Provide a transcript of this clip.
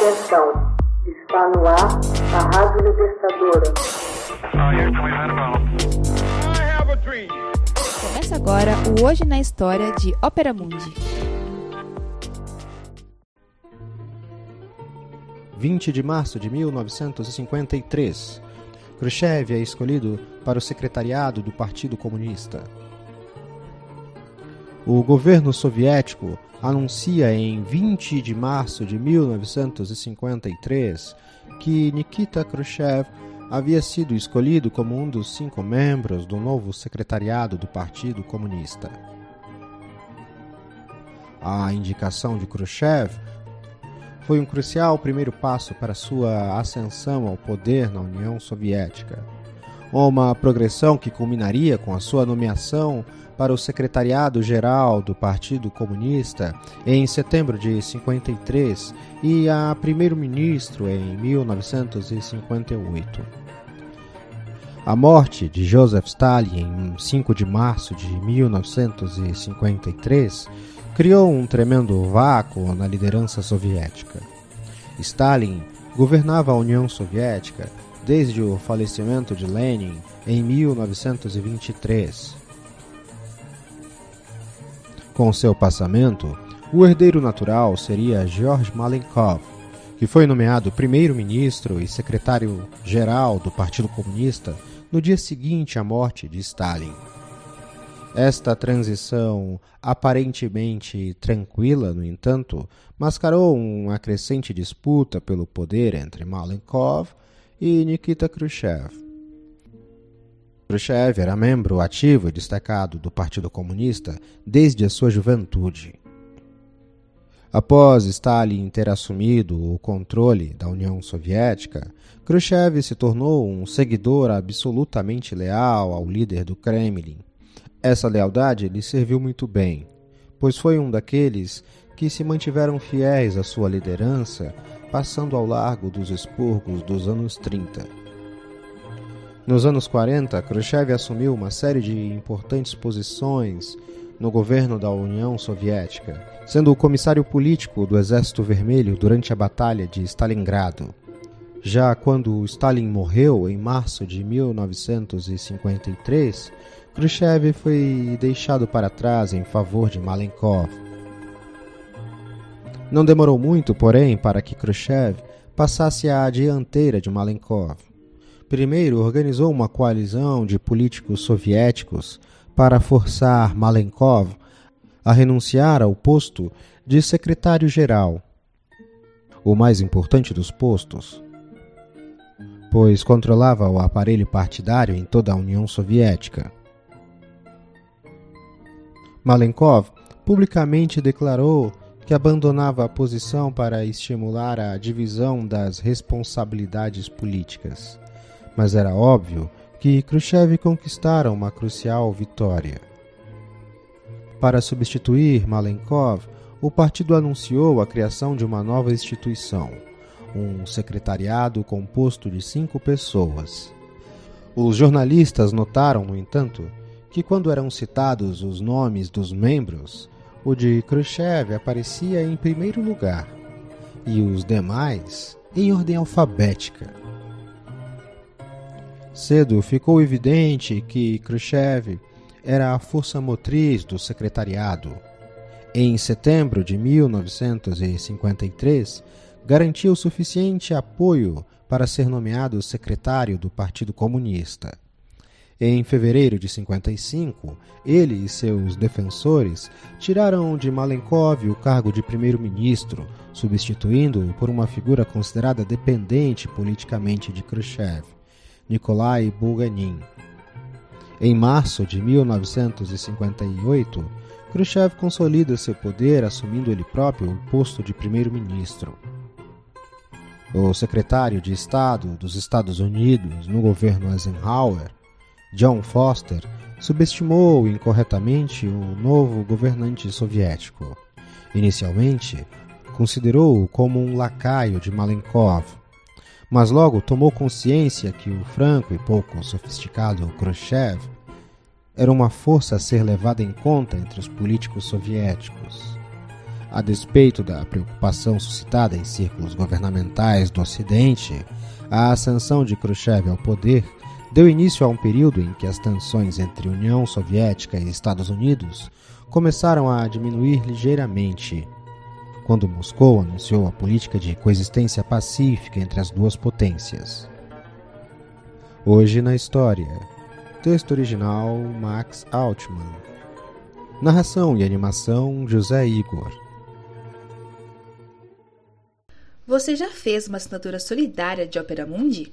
Atenção, está no ar a Rádio Libertadora. Começa agora o Hoje na História de Ópera Mundi. 20 de março de 1953. Khrushchev é escolhido para o secretariado do Partido Comunista. O governo soviético anuncia em 20 de março de 1953 que Nikita Khrushchev havia sido escolhido como um dos cinco membros do novo secretariado do Partido Comunista. A indicação de Khrushchev foi um crucial primeiro passo para sua ascensão ao poder na União Soviética. Uma progressão que culminaria com a sua nomeação para o Secretariado-Geral do Partido Comunista em setembro de 53 e a primeiro-ministro em 1958. A morte de Joseph Stalin em 5 de março de 1953 criou um tremendo vácuo na liderança soviética. Stalin governava a União Soviética desde o falecimento de Lenin em 1923 com seu passamento, o herdeiro natural seria George Malenkov, que foi nomeado primeiro-ministro e secretário-geral do Partido Comunista no dia seguinte à morte de Stalin. Esta transição aparentemente tranquila, no entanto, mascarou uma crescente disputa pelo poder entre Malenkov e Nikita Khrushchev. Khrushchev era membro ativo e destacado do Partido Comunista desde a sua juventude. Após Stalin ter assumido o controle da União Soviética, Khrushchev se tornou um seguidor absolutamente leal ao líder do Kremlin. Essa lealdade lhe serviu muito bem, pois foi um daqueles que se mantiveram fiéis à sua liderança, passando ao largo dos expurgos dos anos 30. Nos anos 40, Khrushchev assumiu uma série de importantes posições no governo da União Soviética, sendo o comissário político do Exército Vermelho durante a Batalha de Stalingrado. Já quando Stalin morreu em março de 1953, Khrushchev foi deixado para trás em favor de Malenkov. Não demorou muito, porém, para que Khrushchev passasse à dianteira de Malenkov. Primeiro, organizou uma coalizão de políticos soviéticos para forçar Malenkov a renunciar ao posto de secretário-geral, o mais importante dos postos, pois controlava o aparelho partidário em toda a União Soviética. Malenkov publicamente declarou que abandonava a posição para estimular a divisão das responsabilidades políticas mas era óbvio que Khrushchev conquistara uma crucial vitória. Para substituir Malenkov, o partido anunciou a criação de uma nova instituição, um secretariado composto de cinco pessoas. Os jornalistas notaram, no entanto, que quando eram citados os nomes dos membros, o de Khrushchev aparecia em primeiro lugar e os demais em ordem alfabética. Cedo ficou evidente que Khrushchev era a força motriz do secretariado. Em setembro de 1953, garantiu suficiente apoio para ser nomeado secretário do Partido Comunista. Em fevereiro de 55, ele e seus defensores tiraram de Malenkov o cargo de primeiro-ministro, substituindo-o por uma figura considerada dependente politicamente de Khrushchev. Nikolai Bulganin. Em março de 1958, Khrushchev consolida seu poder assumindo ele próprio o posto de primeiro-ministro. O secretário de Estado dos Estados Unidos no governo Eisenhower, John Foster, subestimou incorretamente o novo governante soviético. Inicialmente, considerou-o como um lacaio de Malenkov, mas logo tomou consciência que o franco e pouco sofisticado Khrushchev era uma força a ser levada em conta entre os políticos soviéticos. A despeito da preocupação suscitada em círculos governamentais do Ocidente, a ascensão de Khrushchev ao poder deu início a um período em que as tensões entre União Soviética e Estados Unidos começaram a diminuir ligeiramente, quando Moscou anunciou a política de coexistência pacífica entre as duas potências. Hoje na história. Texto original Max Altman. Narração e animação José Igor. Você já fez uma assinatura solidária de Opera Mundi?